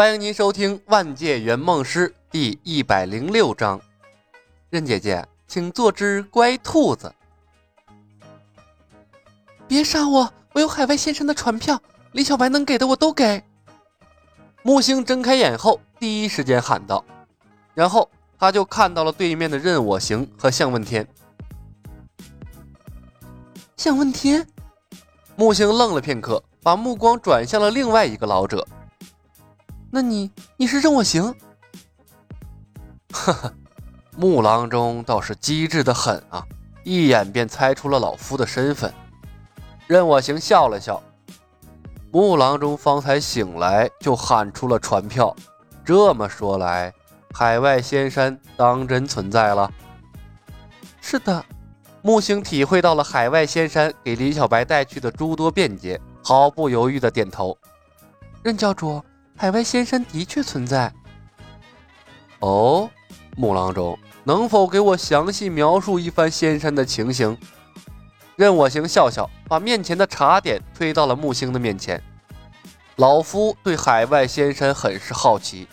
欢迎您收听《万界圆梦师》第一百零六章。任姐姐，请做只乖兔子。别杀我！我有海外先生的船票，李小白能给的我都给。木星睁开眼后，第一时间喊道，然后他就看到了对面的任我行和向问天。向问天，木星愣了片刻，把目光转向了另外一个老者。那你你是任我行？呵呵，木郎中倒是机智的很啊，一眼便猜出了老夫的身份。任我行笑了笑。木郎中方才醒来就喊出了传票，这么说来，海外仙山当真存在了。是的。木星体会到了海外仙山给李小白带去的诸多便捷，毫不犹豫的点头。任教主，海外仙山的确存在。哦，木郎中，能否给我详细描述一番仙山的情形？任我行笑笑，把面前的茶点推到了木星的面前。老夫对海外仙山很是好奇，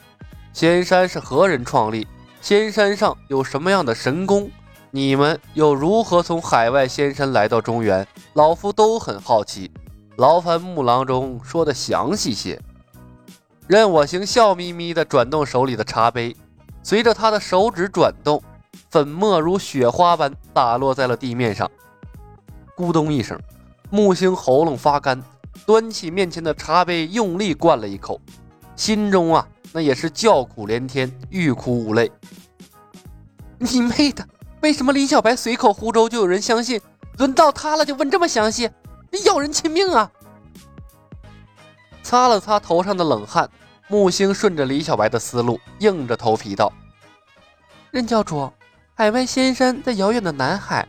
仙山是何人创立？仙山上有什么样的神功？你们又如何从海外仙山来到中原？老夫都很好奇，劳烦木郎中说的详细些。任我行笑眯眯地转动手里的茶杯，随着他的手指转动，粉末如雪花般打落在了地面上。咕咚一声，木星喉咙发干，端起面前的茶杯，用力灌了一口，心中啊，那也是叫苦连天，欲哭无泪。你妹的！为什么李小白随口胡诌就有人相信？轮到他了就问这么详细，要人亲命啊！擦了擦头上的冷汗，木星顺着李小白的思路，硬着头皮道：“任教主，海外仙山在遥远的南海，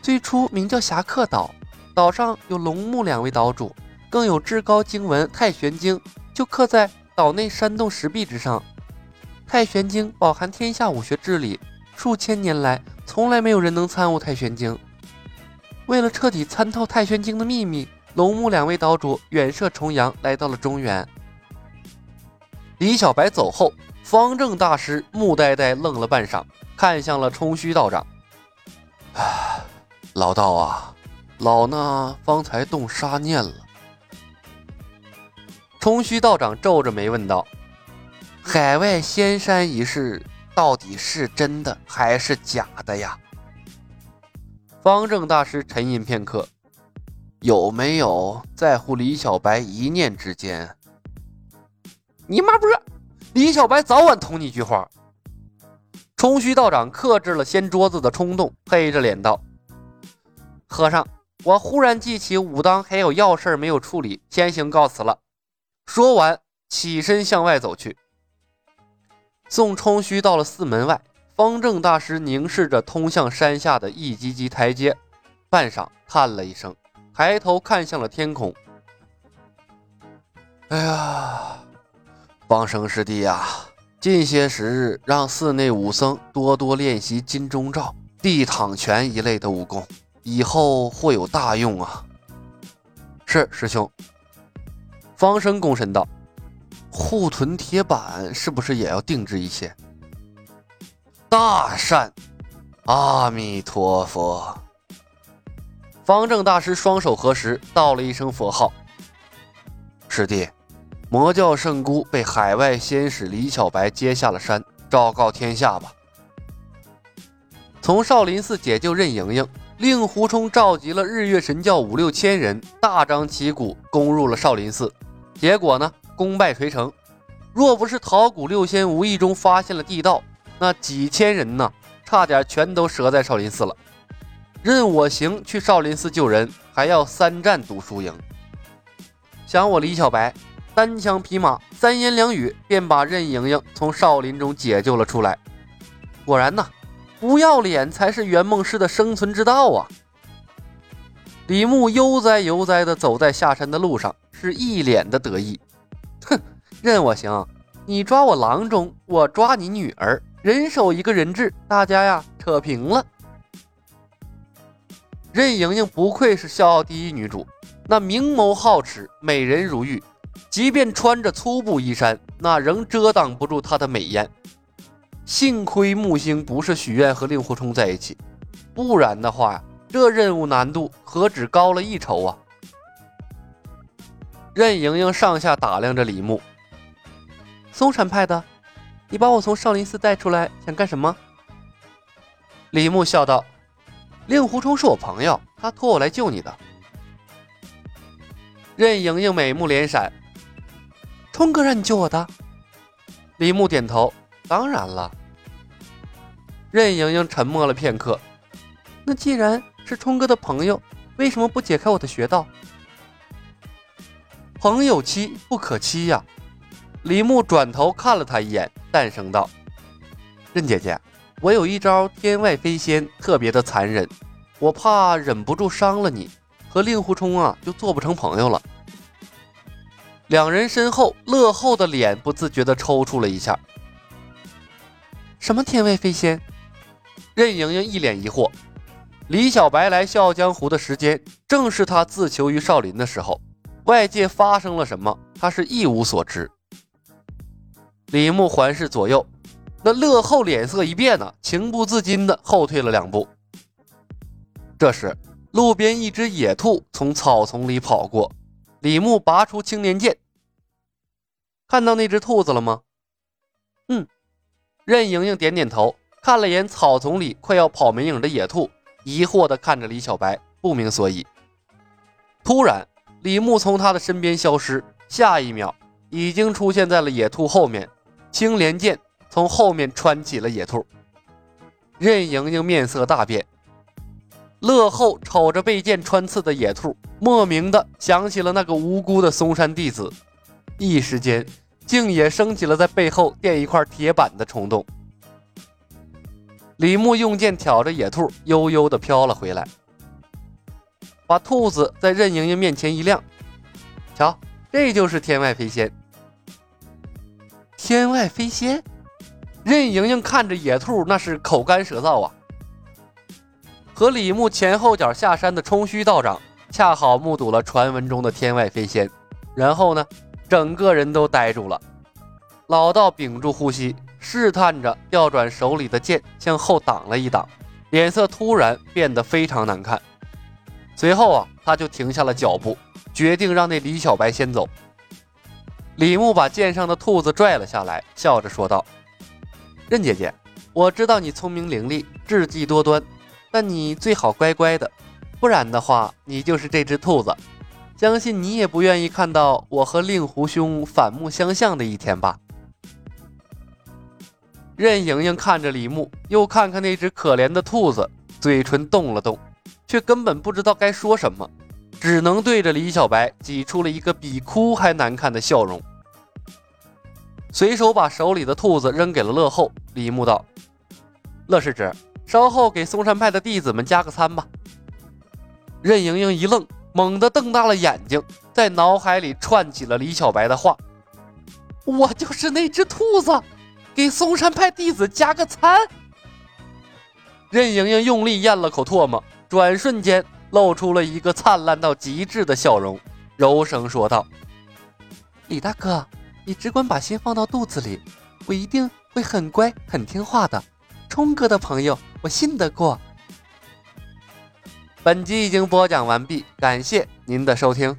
最初名叫侠客岛，岛上有龙木两位岛主，更有至高经文《太玄经》，就刻在岛内山洞石壁之上。《太玄经》饱含天下武学之理，数千年来。”从来没有人能参悟太玄经。为了彻底参透太玄经的秘密，龙木两位岛主远涉重洋，来到了中原。李小白走后，方正大师木呆呆愣了半晌，看向了冲虚道长：“唉，老道啊，老衲方才动杀念了。”冲虚道长皱着眉问道：“海外仙山一事？”到底是真的还是假的呀？方正大师沉吟片刻，有没有在乎李小白一念之间？你妈不是！李小白早晚捅你菊花。冲虚道长克制了掀桌子的冲动，黑着脸道：“和尚，我忽然记起武当还有要事没有处理，先行告辞了。”说完，起身向外走去。送冲虚到了寺门外，方正大师凝视着通向山下的一级级台阶，半晌叹了一声，抬头看向了天空。哎呀，方生师弟呀，近些时日让寺内武僧多多练习金钟罩、地躺拳一类的武功，以后或有大用啊。是师兄。方生躬身道。护臀铁板是不是也要定制一些？大善，阿弥陀佛。方正大师双手合十，道了一声佛号。师弟，魔教圣姑被海外仙使李小白接下了山，昭告天下吧。从少林寺解救任盈盈，令狐冲召集了日月神教五六千人，大张旗鼓攻入了少林寺。结果呢？功败垂成，若不是桃谷六仙无意中发现了地道，那几千人呢，差点全都折在少林寺了。任我行去少林寺救人，还要三战赌输赢。想我李小白单枪匹马，三言两语便把任盈盈从少林中解救了出来。果然呢，不要脸才是圆梦师的生存之道啊！李牧悠哉悠哉地走在下山的路上，是一脸的得意。哼，任我行，你抓我郎中，我抓你女儿，人手一个人质，大家呀扯平了。任盈盈不愧是笑傲第一女主，那明眸皓齿，美人如玉，即便穿着粗布衣衫，那仍遮挡不住她的美艳。幸亏木星不是许愿和令狐冲在一起，不然的话，这任务难度何止高了一筹啊！任盈盈上下打量着李牧，嵩山派的，你把我从少林寺带出来，想干什么？李牧笑道：“令狐冲是我朋友，他托我来救你的。”任盈盈美目连闪：“冲哥让你救我的？”李牧点头：“当然了。”任盈盈沉默了片刻：“那既然是冲哥的朋友，为什么不解开我的穴道？”朋友妻不可欺呀！李牧转头看了他一眼，淡声道：“任姐姐。”我有一招天外飞仙，特别的残忍，我怕忍不住伤了你，和令狐冲啊就做不成朋友了。两人身后，乐后的脸不自觉地抽搐了一下。什么天外飞仙？任盈盈一脸疑惑。李小白来笑傲江湖的时间，正是他自囚于少林的时候，外界发生了什么，他是一无所知。李牧环视左右。那乐后脸色一变呢，情不自禁的后退了两步。这时，路边一只野兔从草丛里跑过，李牧拔出青莲剑，看到那只兔子了吗？嗯，任盈盈点点头，看了眼草丛里快要跑没影的野兔，疑惑的看着李小白，不明所以。突然，李牧从他的身边消失，下一秒已经出现在了野兔后面，青莲剑。从后面穿起了野兔，任盈盈面色大变。乐后瞅着被剑穿刺的野兔，莫名的想起了那个无辜的嵩山弟子，一时间竟也升起了在背后垫一块铁板的冲动。李牧用剑挑着野兔，悠悠的飘了回来，把兔子在任盈盈面前一亮，瞧，这就是天外飞仙。天外飞仙。任盈盈看着野兔，那是口干舌燥啊。和李牧前后脚下山的冲虚道长，恰好目睹了传闻中的天外飞仙，然后呢，整个人都呆住了。老道屏住呼吸，试探着调转手里的剑，向后挡了一挡，脸色突然变得非常难看。随后啊，他就停下了脚步，决定让那李小白先走。李牧把剑上的兔子拽了下来，笑着说道。任姐姐，我知道你聪明伶俐，智计多端，但你最好乖乖的，不然的话，你就是这只兔子。相信你也不愿意看到我和令狐兄反目相向的一天吧？任盈盈看着李牧，又看看那只可怜的兔子，嘴唇动了动，却根本不知道该说什么，只能对着李小白挤出了一个比哭还难看的笑容。随手把手里的兔子扔给了乐后。李牧道：“乐师侄，稍后给嵩山派的弟子们加个餐吧。”任盈盈一愣，猛地瞪大了眼睛，在脑海里串起了李小白的话：“我就是那只兔子，给嵩山派弟子加个餐。”任盈盈用力咽了口唾沫，转瞬间露出了一个灿烂到极致的笑容，柔声说道：“李大哥。”你只管把心放到肚子里，我一定会很乖很听话的。冲哥的朋友，我信得过。本集已经播讲完毕，感谢您的收听。